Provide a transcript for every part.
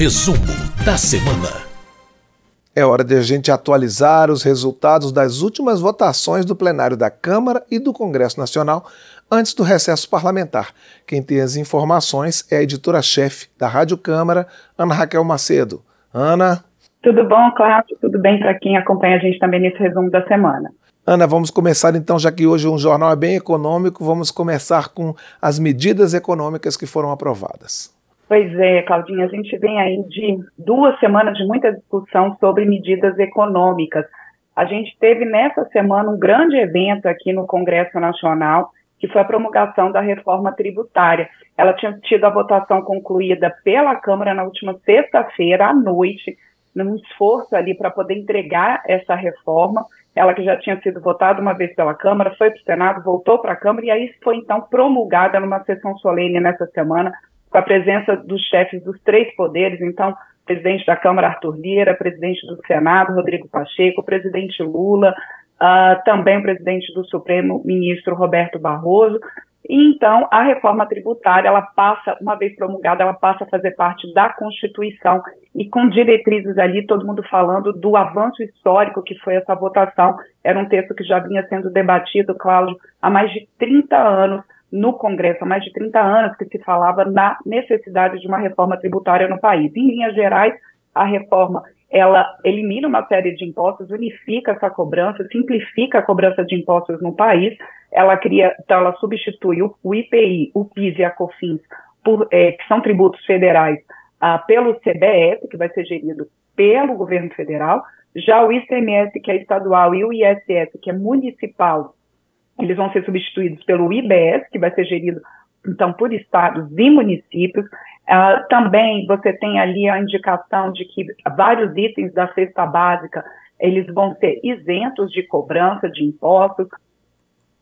Resumo da semana. É hora de a gente atualizar os resultados das últimas votações do plenário da Câmara e do Congresso Nacional antes do recesso parlamentar. Quem tem as informações é a editora-chefe da Rádio Câmara, Ana Raquel Macedo. Ana. Tudo bom, Cláudio? Tudo bem para quem acompanha a gente também nesse resumo da semana. Ana, vamos começar então, já que hoje um jornal é bem econômico, vamos começar com as medidas econômicas que foram aprovadas. Pois é, Claudinha, a gente vem aí de duas semanas de muita discussão sobre medidas econômicas. A gente teve nessa semana um grande evento aqui no Congresso Nacional, que foi a promulgação da reforma tributária. Ela tinha tido a votação concluída pela Câmara na última sexta-feira à noite, num esforço ali para poder entregar essa reforma. Ela que já tinha sido votada uma vez pela Câmara, foi para o Senado, voltou para a Câmara e aí foi então promulgada numa sessão solene nessa semana, com a presença dos chefes dos três poderes, então, presidente da Câmara, Arthur Lira, presidente do Senado, Rodrigo Pacheco, presidente Lula, uh, também o presidente do Supremo, ministro Roberto Barroso. E, então, a reforma tributária, ela passa, uma vez promulgada, ela passa a fazer parte da Constituição e com diretrizes ali, todo mundo falando do avanço histórico que foi essa votação. Era um texto que já vinha sendo debatido, Cláudio, há mais de 30 anos no Congresso, há mais de 30 anos que se falava na necessidade de uma reforma tributária no país. Em linhas gerais, a reforma ela elimina uma série de impostos, unifica essa cobrança, simplifica a cobrança de impostos no país. Ela cria, então ela substitui o, IPI, o PIS e a COFINS, por, é, que são tributos federais, ah, pelo CBS, que vai ser gerido pelo governo federal. Já o ICMS, que é estadual, e o ISS, que é municipal, eles vão ser substituídos pelo IBS, que vai ser gerido, então, por estados e municípios. Uh, também você tem ali a indicação de que vários itens da cesta básica, eles vão ser isentos de cobrança de impostos,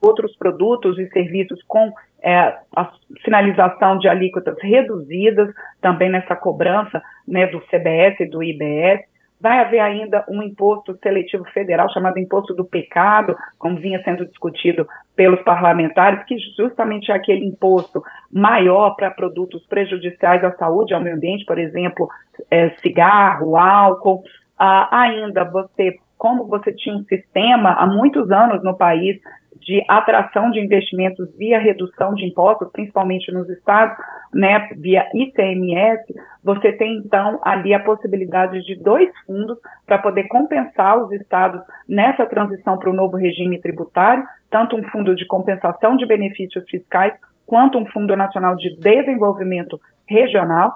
outros produtos e serviços com é, a finalização de alíquotas reduzidas, também nessa cobrança né, do CBS e do IBS. Vai haver ainda um imposto seletivo federal chamado imposto do pecado, como vinha sendo discutido pelos parlamentares, que justamente é aquele imposto maior para produtos prejudiciais à saúde ao meio ambiente, por exemplo, é, cigarro, álcool. Ah, ainda você, como você tinha um sistema há muitos anos no país de atração de investimentos via redução de impostos, principalmente nos estados, né, via ICMS, você tem então ali a possibilidade de dois fundos para poder compensar os estados nessa transição para o novo regime tributário, tanto um fundo de compensação de benefícios fiscais quanto um fundo nacional de desenvolvimento regional.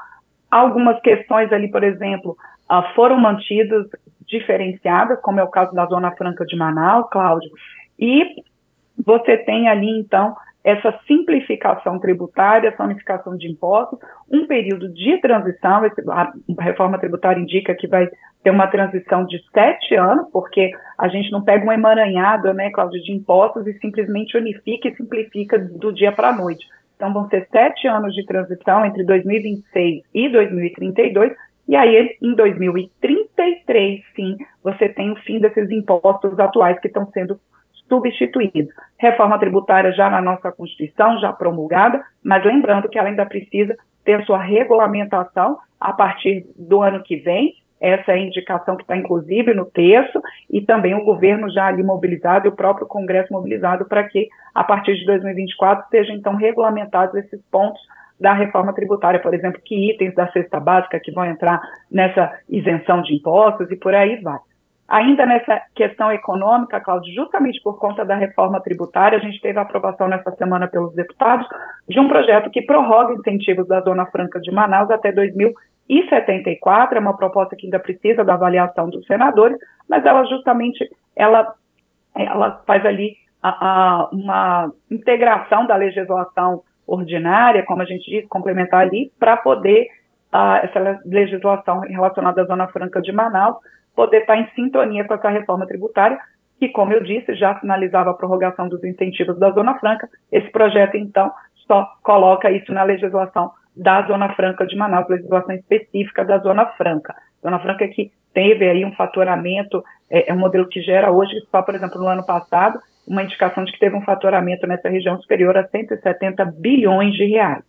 Algumas questões ali, por exemplo, uh, foram mantidas diferenciadas, como é o caso da Zona Franca de Manaus, Cláudio, e você tem ali, então, essa simplificação tributária, essa unificação de impostos, um período de transição, a reforma tributária indica que vai ter uma transição de sete anos, porque a gente não pega um emaranhado, né, Cláudio, de impostos e simplesmente unifica e simplifica do dia para a noite. Então, vão ser sete anos de transição entre 2026 e 2032, e aí, em 2033, sim, você tem o fim desses impostos atuais que estão sendo substituído. Reforma tributária já na nossa Constituição, já promulgada, mas lembrando que ela ainda precisa ter sua regulamentação a partir do ano que vem. Essa é a indicação que está, inclusive, no texto, e também o governo já ali mobilizado e o próprio Congresso mobilizado para que, a partir de 2024, sejam, então, regulamentados esses pontos da reforma tributária, por exemplo, que itens da cesta básica que vão entrar nessa isenção de impostos e por aí vai. Ainda nessa questão econômica, Cláudio, justamente por conta da reforma tributária, a gente teve a aprovação nessa semana pelos deputados de um projeto que prorroga incentivos da Zona Franca de Manaus até 2074. É uma proposta que ainda precisa da avaliação dos senadores, mas ela justamente ela, ela faz ali a, a, uma integração da legislação ordinária, como a gente diz, complementar ali, para poder a, essa legislação relacionada à Zona Franca de Manaus poder estar em sintonia com essa reforma tributária, que, como eu disse, já finalizava a prorrogação dos incentivos da Zona Franca. Esse projeto, então, só coloca isso na legislação da Zona Franca de Manaus, legislação específica da Zona Franca. Zona Franca que teve aí um faturamento, é, é um modelo que gera hoje, só, por exemplo, no ano passado, uma indicação de que teve um faturamento nessa região superior a 170 bilhões de reais.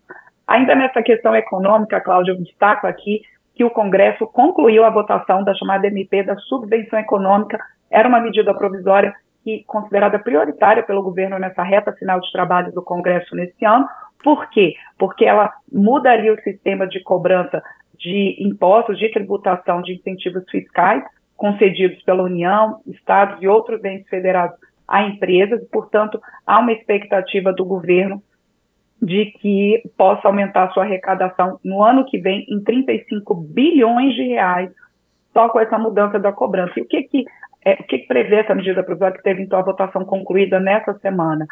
Ainda nessa questão econômica, Cláudio, eu destaco aqui que o Congresso concluiu a votação da chamada MP da subvenção econômica. Era uma medida provisória que considerada prioritária pelo governo nessa reta final de trabalho do Congresso nesse ano. Por quê? Porque ela muda ali o sistema de cobrança de impostos, de tributação de incentivos fiscais concedidos pela União, Estados e outros entes federados a empresas, e, portanto, há uma expectativa do governo de que possa aumentar sua arrecadação no ano que vem em 35 bilhões de reais só com essa mudança da cobrança. E o que que, é, o que, que prevê essa medida provisória que teve então a votação concluída nessa semana?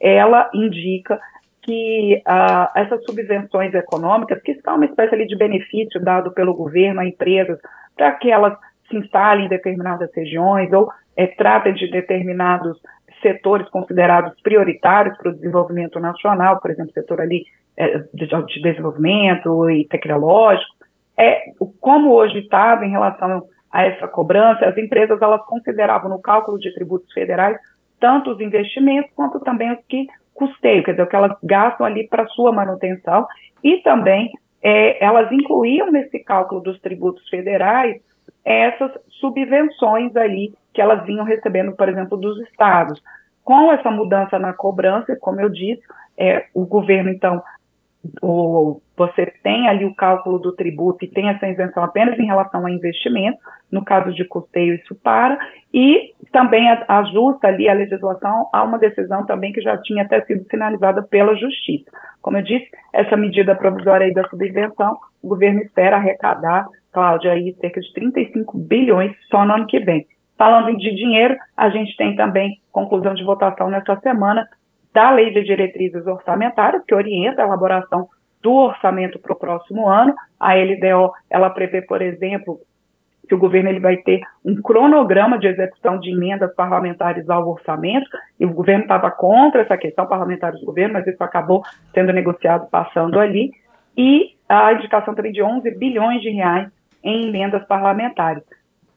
Ela indica que ah, essas subvenções econômicas, que são uma espécie ali de benefício dado pelo governo a empresas para que elas se instalem em determinadas regiões ou é, tratem de determinados setores considerados prioritários para o desenvolvimento nacional, por exemplo, setor ali é, de, de, desenvolvimento e tecnológico, é como hoje estava em relação a essa cobrança, as empresas elas consideravam no cálculo de tributos federais tanto os investimentos quanto também os que custeiam, quer dizer, o que elas gastam ali para sua manutenção e também é, elas incluíam nesse cálculo dos tributos federais essas subvenções ali que elas vinham recebendo, por exemplo, dos estados. Com essa mudança na cobrança, como eu disse, é, o governo, então, o, você tem ali o cálculo do tributo e tem essa isenção apenas em relação a investimento, no caso de custeio isso para, e também ajusta ali a legislação a uma decisão também que já tinha até sido finalizada pela Justiça. Como eu disse, essa medida provisória aí da subvenção, o governo espera arrecadar, Cláudia, aí cerca de 35 bilhões só no ano que vem. Falando de dinheiro, a gente tem também conclusão de votação nessa semana da Lei de Diretrizes Orçamentárias, que orienta a elaboração do orçamento para o próximo ano. A LDO, ela prevê, por exemplo, que o governo ele vai ter um cronograma de execução de emendas parlamentares ao orçamento, e o governo estava contra essa questão, parlamentares do governo, mas isso acabou sendo negociado passando ali, e a indicação também de 11 bilhões de reais em emendas parlamentares.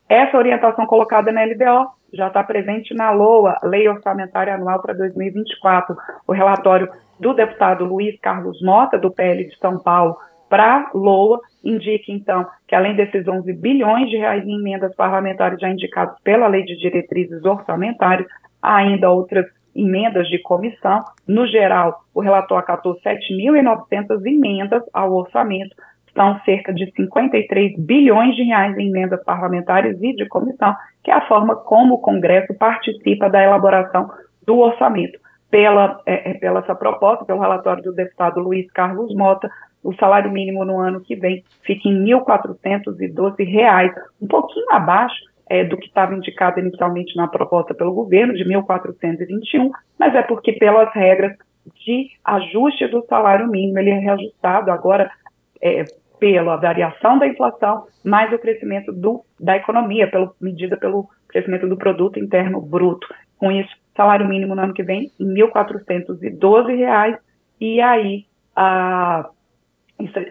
Essa orientação colocada na LDO já está presente na LOA, Lei Orçamentária Anual para 2024. O relatório do deputado Luiz Carlos Mota, do PL de São Paulo, para LOA, indica, então, que além desses 11 bilhões de reais em emendas parlamentares já indicados pela Lei de Diretrizes Orçamentárias, há ainda outras emendas de comissão. No geral, o relator acatou 7.900 emendas ao orçamento, são cerca de 53 bilhões de reais em emendas parlamentares e de comissão, que é a forma como o Congresso participa da elaboração do orçamento. Pela, é, é pela essa proposta, pelo relatório do deputado Luiz Carlos Mota, o salário mínimo no ano que vem fica em R$ 1.412, um pouquinho abaixo é, do que estava indicado inicialmente na proposta pelo governo, de 1.421, mas é porque pelas regras de ajuste do salário mínimo, ele é reajustado agora é, pela variação da inflação, mais o crescimento do, da economia, pelo, medida pelo crescimento do produto interno bruto. Com isso, salário mínimo no ano que vem em R$ 1.412, e aí a,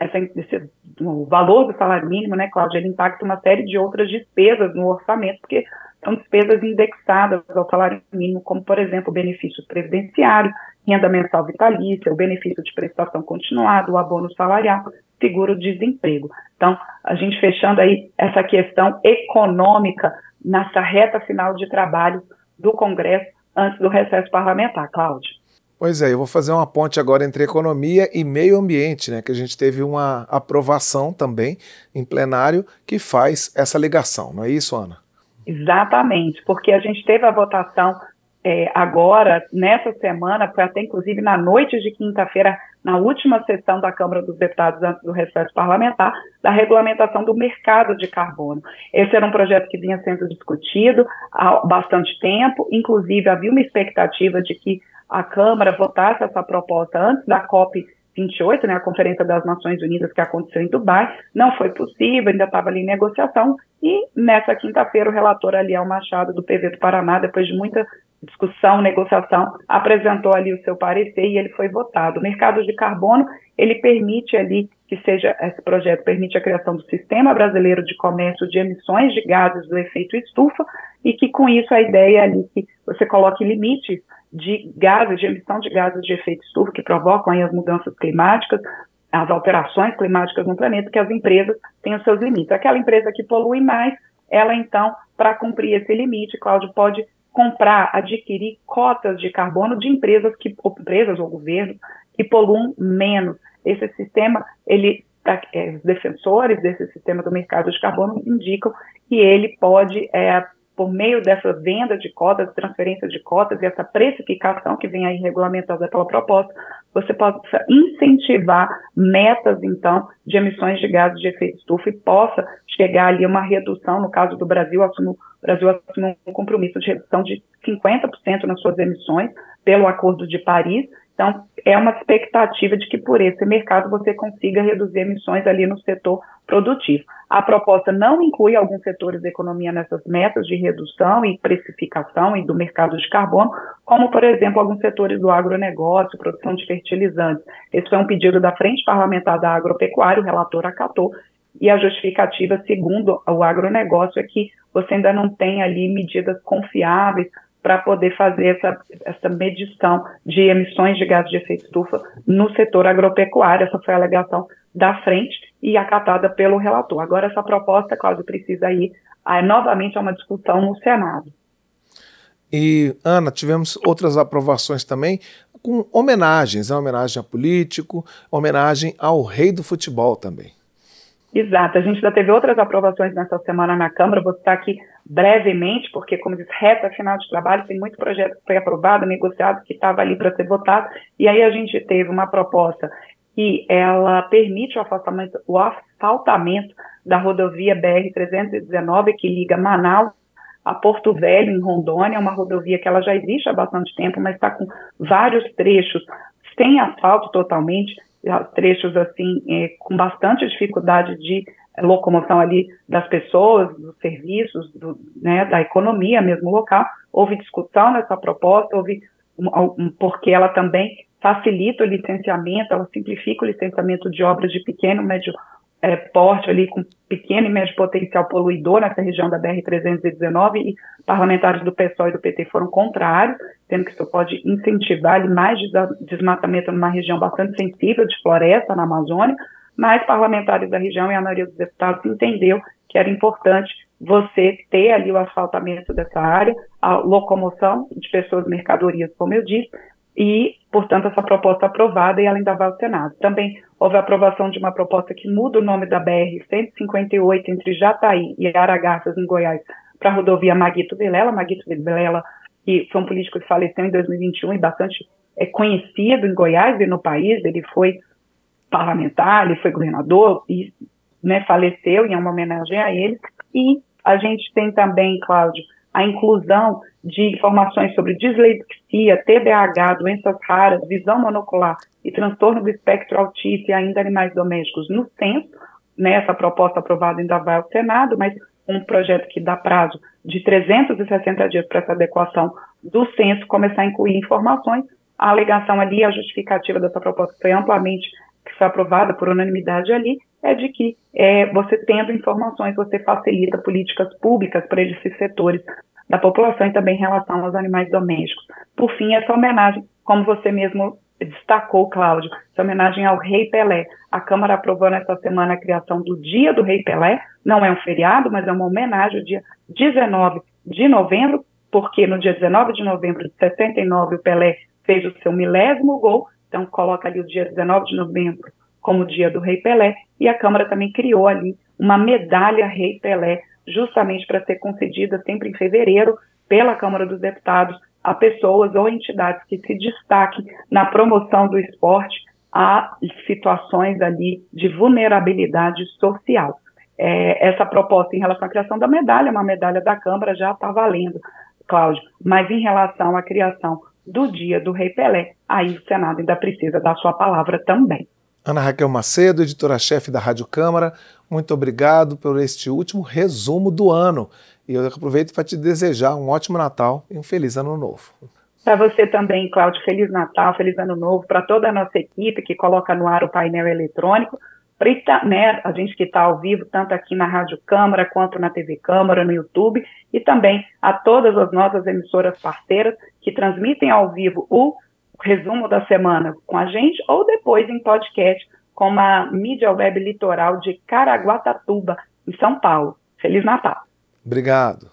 essa, esse, o valor do salário mínimo, né, Cláudia, ele impacta uma série de outras despesas no orçamento, porque são despesas indexadas ao salário mínimo, como, por exemplo, benefícios previdenciários, renda mensal vitalícia, o benefício de prestação continuada, o abono salarial, seguro-desemprego. Então, a gente fechando aí essa questão econômica nessa reta final de trabalho do Congresso antes do recesso parlamentar, Cláudio. Pois é, eu vou fazer uma ponte agora entre economia e meio ambiente, né? Que a gente teve uma aprovação também em plenário que faz essa ligação, não é isso, Ana? Exatamente, porque a gente teve a votação é, agora, nessa semana, foi até inclusive na noite de quinta-feira, na última sessão da Câmara dos Deputados antes do recesso parlamentar, da regulamentação do mercado de carbono. Esse era um projeto que vinha sendo discutido há bastante tempo, inclusive havia uma expectativa de que a Câmara votasse essa proposta antes da COP 28, né, a Conferência das Nações Unidas que aconteceu em Dubai, não foi possível, ainda estava ali em negociação, e nessa quinta-feira o relator Aliel Machado, do PV do Paraná, depois de muita discussão, negociação, apresentou ali o seu parecer e ele foi votado. O mercado de carbono, ele permite ali que seja, esse projeto permite a criação do Sistema Brasileiro de Comércio de Emissões de Gases do Efeito Estufa e que com isso a ideia é ali que você coloque limites de gases, de emissão de gases de efeito estufa que provocam aí as mudanças climáticas as alterações climáticas no planeta, que as empresas têm os seus limites. Aquela empresa que polui mais, ela então, para cumprir esse limite, Cláudio, pode comprar, adquirir cotas de carbono de empresas que empresas ou governos que poluam menos. Esse sistema, ele é, os defensores desse sistema do mercado de carbono indicam que ele pode é, por meio dessa venda de cotas, transferência de cotas e essa precificação que vem aí regulamentada pela proposta, você possa incentivar metas, então, de emissões de gases de efeito estufa e possa chegar ali a uma redução, no caso do Brasil, assumiu, o Brasil assumiu um compromisso de redução de 50% nas suas emissões pelo Acordo de Paris, então, é uma expectativa de que por esse mercado você consiga reduzir emissões ali no setor produtivo. A proposta não inclui alguns setores da economia nessas metas de redução e precificação e do mercado de carbono, como, por exemplo, alguns setores do agronegócio, produção de fertilizantes. Esse foi um pedido da Frente Parlamentar da Agropecuária, o relator acatou, e a justificativa, segundo o agronegócio, é que você ainda não tem ali medidas confiáveis para poder fazer essa, essa medição de emissões de gases de efeito estufa no setor agropecuário. Essa foi a alegação da frente e acatada pelo relator. Agora, essa proposta, Cláudio, precisa ir a, novamente a uma discussão no Senado. E, Ana, tivemos outras aprovações também com homenagens, a homenagem a político, homenagem ao rei do futebol também. Exato, a gente já teve outras aprovações nessa semana na Câmara, vou citar aqui brevemente, porque, como diz, reta final de trabalho, tem muito projeto que foi aprovado, negociado, que estava ali para ser votado, e aí a gente teve uma proposta que ela permite o afastamento, o asfaltamento da rodovia BR-319, que liga Manaus a Porto Velho, em Rondônia, uma rodovia que ela já existe há bastante tempo, mas está com vários trechos sem asfalto totalmente, trechos assim é, com bastante dificuldade de locomoção ali das pessoas, dos serviços, do, né, da economia mesmo local. Houve discussão nessa proposta, houve um, um, porque ela também facilita o licenciamento, ela simplifica o licenciamento de obras de pequeno, médio é, porte ali com pequeno e médio potencial poluidor nessa região da BR-319 e parlamentares do PSOL e do PT foram contrários, tendo que isso pode incentivar mais desmatamento numa região bastante sensível de floresta na Amazônia, mas parlamentares da região e a maioria dos deputados entendeu que era importante você ter ali o asfaltamento dessa área, a locomoção de pessoas e mercadorias, como eu disse, e, portanto, essa proposta aprovada e ela ainda vai ao Senado. Também houve a aprovação de uma proposta que muda o nome da BR-158 entre Jataí e Aragarças, em Goiás, para a rodovia Maguito Vilela. Maguito Vilela, que foi um político que faleceu em 2021 e bastante é, conhecido em Goiás e no país, ele foi parlamentar, ele foi governador e né, faleceu, e é uma homenagem a ele. E a gente tem também, Cláudio, a inclusão de informações sobre dislexia, TDAH, doenças raras, visão monocular e transtorno do espectro autista e ainda animais domésticos no censo. Né, essa proposta aprovada ainda vai ao Senado, mas um projeto que dá prazo de 360 dias para essa adequação do censo começar a incluir informações. A alegação ali, a justificativa dessa proposta foi amplamente que foi aprovada por unanimidade ali, é de que é, você tendo informações, você facilita políticas públicas para esses setores da população e também em relação aos animais domésticos. Por fim, essa homenagem, como você mesmo destacou, Cláudio, essa homenagem ao Rei Pelé. A Câmara aprovou nesta semana a criação do Dia do Rei Pelé, não é um feriado, mas é uma homenagem ao dia 19 de novembro, porque no dia 19 de novembro de 69 o Pelé fez o seu milésimo gol, então coloca ali o dia 19 de novembro como o dia do Rei Pelé, e a Câmara também criou ali uma medalha Rei Pelé, justamente para ser concedida sempre em fevereiro pela Câmara dos Deputados a pessoas ou entidades que se destaquem na promoção do esporte a situações ali de vulnerabilidade social. É, essa proposta em relação à criação da medalha, uma medalha da Câmara já está valendo, Cláudio, mas em relação à criação do dia do Rei Pelé, aí o Senado ainda precisa dar sua palavra também. Ana Raquel Macedo, editora-chefe da Rádio Câmara, muito obrigado por este último resumo do ano. E eu aproveito para te desejar um ótimo Natal e um feliz Ano Novo. Para você também, Cláudio, Feliz Natal, Feliz Ano Novo, para toda a nossa equipe que coloca no ar o painel eletrônico, para né, a gente que está ao vivo, tanto aqui na Rádio Câmara quanto na TV Câmara, no YouTube, e também a todas as nossas emissoras parceiras que transmitem ao vivo o resumo da semana com a gente ou depois em podcast como a mídia web litoral de Caraguatatuba, em São Paulo. Feliz Natal. Obrigado.